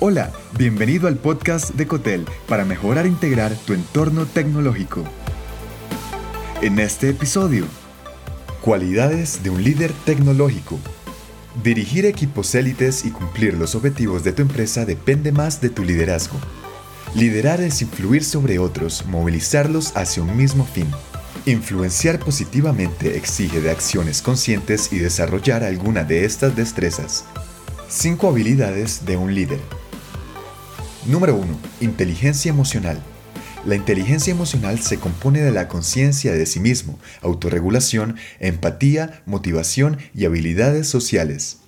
Hola, bienvenido al podcast de Cotel para mejorar e integrar tu entorno tecnológico. En este episodio, cualidades de un líder tecnológico. Dirigir equipos élites y cumplir los objetivos de tu empresa depende más de tu liderazgo. Liderar es influir sobre otros, movilizarlos hacia un mismo fin. Influenciar positivamente exige de acciones conscientes y desarrollar alguna de estas destrezas. 5 habilidades de un líder. Número 1. Inteligencia emocional. La inteligencia emocional se compone de la conciencia de sí mismo, autorregulación, empatía, motivación y habilidades sociales.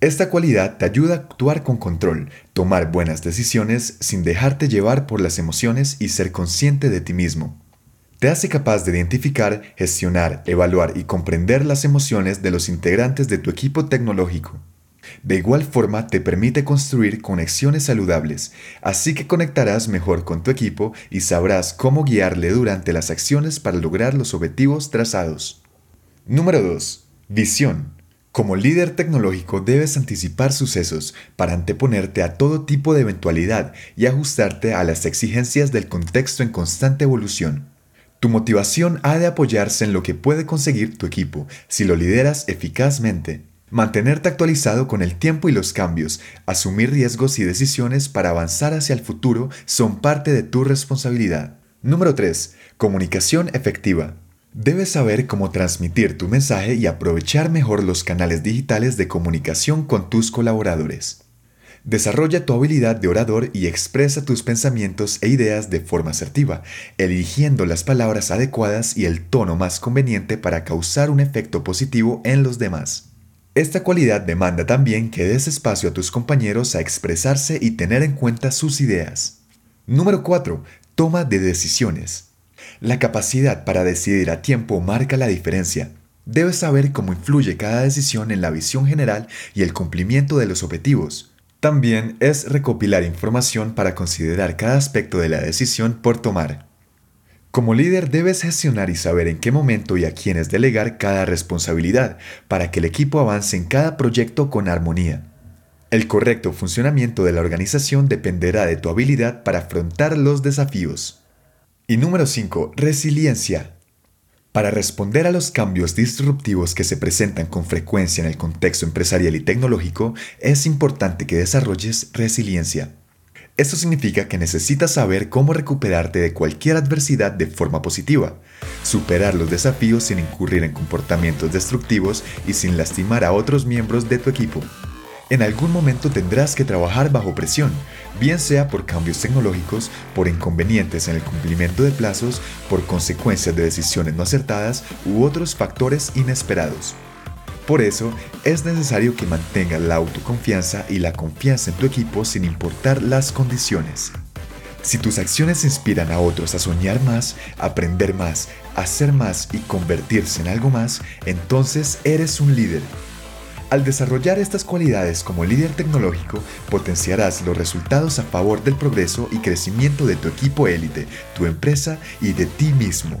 Esta cualidad te ayuda a actuar con control, tomar buenas decisiones sin dejarte llevar por las emociones y ser consciente de ti mismo. Te hace capaz de identificar, gestionar, evaluar y comprender las emociones de los integrantes de tu equipo tecnológico. De igual forma te permite construir conexiones saludables, así que conectarás mejor con tu equipo y sabrás cómo guiarle durante las acciones para lograr los objetivos trazados. Número 2. Visión. Como líder tecnológico debes anticipar sucesos para anteponerte a todo tipo de eventualidad y ajustarte a las exigencias del contexto en constante evolución. Tu motivación ha de apoyarse en lo que puede conseguir tu equipo si lo lideras eficazmente. Mantenerte actualizado con el tiempo y los cambios, asumir riesgos y decisiones para avanzar hacia el futuro son parte de tu responsabilidad. Número 3. Comunicación efectiva. Debes saber cómo transmitir tu mensaje y aprovechar mejor los canales digitales de comunicación con tus colaboradores. Desarrolla tu habilidad de orador y expresa tus pensamientos e ideas de forma asertiva, eligiendo las palabras adecuadas y el tono más conveniente para causar un efecto positivo en los demás. Esta cualidad demanda también que des espacio a tus compañeros a expresarse y tener en cuenta sus ideas. Número 4. Toma de decisiones. La capacidad para decidir a tiempo marca la diferencia. Debes saber cómo influye cada decisión en la visión general y el cumplimiento de los objetivos. También es recopilar información para considerar cada aspecto de la decisión por tomar. Como líder debes gestionar y saber en qué momento y a quiénes delegar cada responsabilidad para que el equipo avance en cada proyecto con armonía. El correcto funcionamiento de la organización dependerá de tu habilidad para afrontar los desafíos. Y número 5. Resiliencia. Para responder a los cambios disruptivos que se presentan con frecuencia en el contexto empresarial y tecnológico, es importante que desarrolles resiliencia. Esto significa que necesitas saber cómo recuperarte de cualquier adversidad de forma positiva, superar los desafíos sin incurrir en comportamientos destructivos y sin lastimar a otros miembros de tu equipo. En algún momento tendrás que trabajar bajo presión, bien sea por cambios tecnológicos, por inconvenientes en el cumplimiento de plazos, por consecuencias de decisiones no acertadas u otros factores inesperados. Por eso, es necesario que mantengas la autoconfianza y la confianza en tu equipo sin importar las condiciones. Si tus acciones inspiran a otros a soñar más, aprender más, hacer más y convertirse en algo más, entonces eres un líder. Al desarrollar estas cualidades como líder tecnológico, potenciarás los resultados a favor del progreso y crecimiento de tu equipo élite, tu empresa y de ti mismo.